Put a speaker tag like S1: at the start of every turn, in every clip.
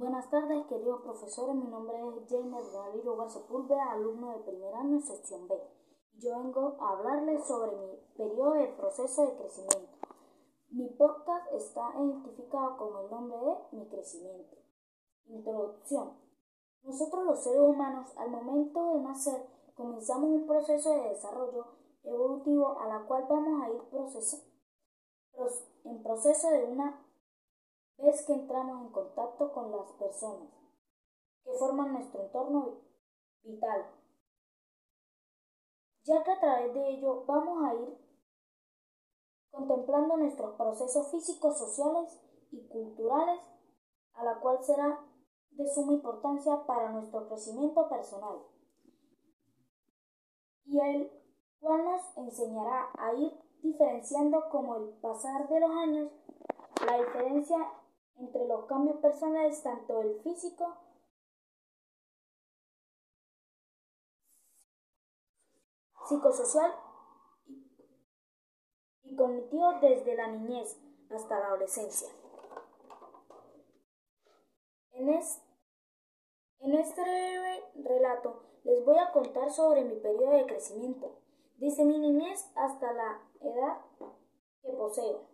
S1: Buenas tardes, queridos profesores. Mi nombre es Jaime Rodaliro Sepúlveda, alumno de primer año, sección B. Yo vengo a hablarles sobre mi periodo de proceso de crecimiento. Mi podcast está identificado con el nombre de Mi crecimiento. Introducción. Nosotros los seres humanos, al momento de nacer, comenzamos un proceso de desarrollo evolutivo a la cual vamos a ir en proceso de una vez que entramos en contacto con las personas que forman nuestro entorno vital, ya que a través de ello vamos a ir contemplando nuestros procesos físicos, sociales y culturales, a la cual será de suma importancia para nuestro crecimiento personal. Y el cual nos enseñará a ir diferenciando como el pasar de los años la diferencia entre los cambios personales, tanto el físico, psicosocial y cognitivo desde la niñez hasta la adolescencia. En, este breve relato les voy a contar sobre mi periodo de crecimiento, desde mi niñez hasta la edad que poseo.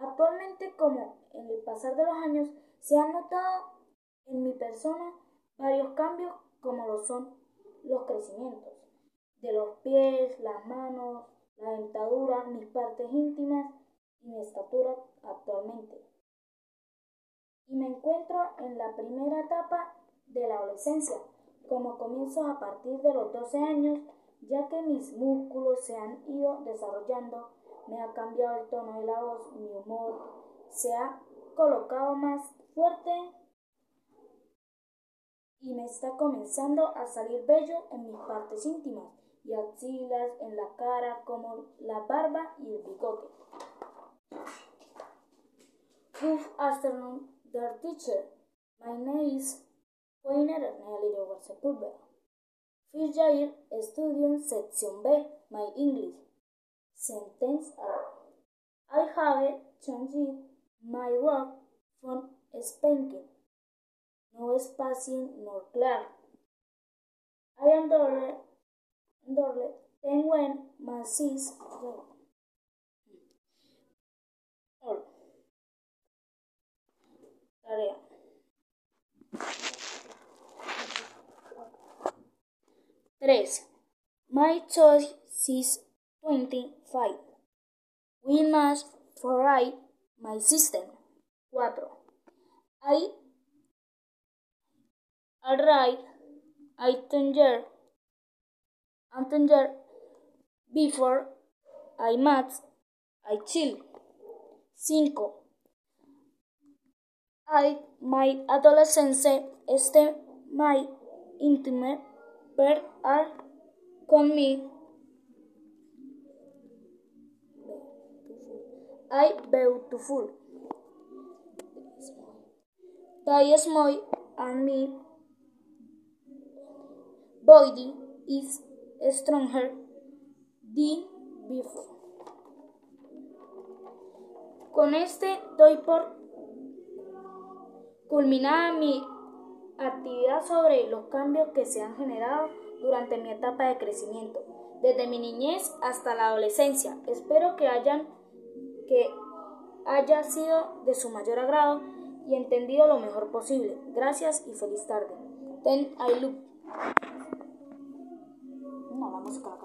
S1: Actualmente, como en el pasar de los años, se han notado en mi persona varios cambios como lo son los crecimientos de los pies, las manos, la dentadura, mis partes íntimas y mi estatura actualmente. Y me encuentro en la primera etapa de la adolescencia, como comienzo a partir de los 12 años, ya que mis músculos se han ido desarrollando me ha cambiado el tono de la voz, mi humor se ha colocado más fuerte y me está comenzando a salir bello en mis partes íntimas y axilas, en la cara, como la barba y el bigote. Good afternoon, dear teacher. My name is Poiner Ernelio Sepúlveda. First year, student section B, my English. Sentence are I have changed my work from spanking, no spacing nor clear. I am dollar, dollar, then when my sis. Tarea. Tres. My choice is 25. We must provide my system. 4. I arrive I thunder thunder before I mat I chill. 5. I my adolescence este my intimate per are con me I beautiful. The small and me body is stronger than before. Con este doy por culminada mi actividad sobre los cambios que se han generado durante mi etapa de crecimiento, desde mi niñez hasta la adolescencia. Espero que hayan que haya sido de su mayor agrado y entendido lo mejor posible. Gracias y feliz tarde. Ten I look. No, la.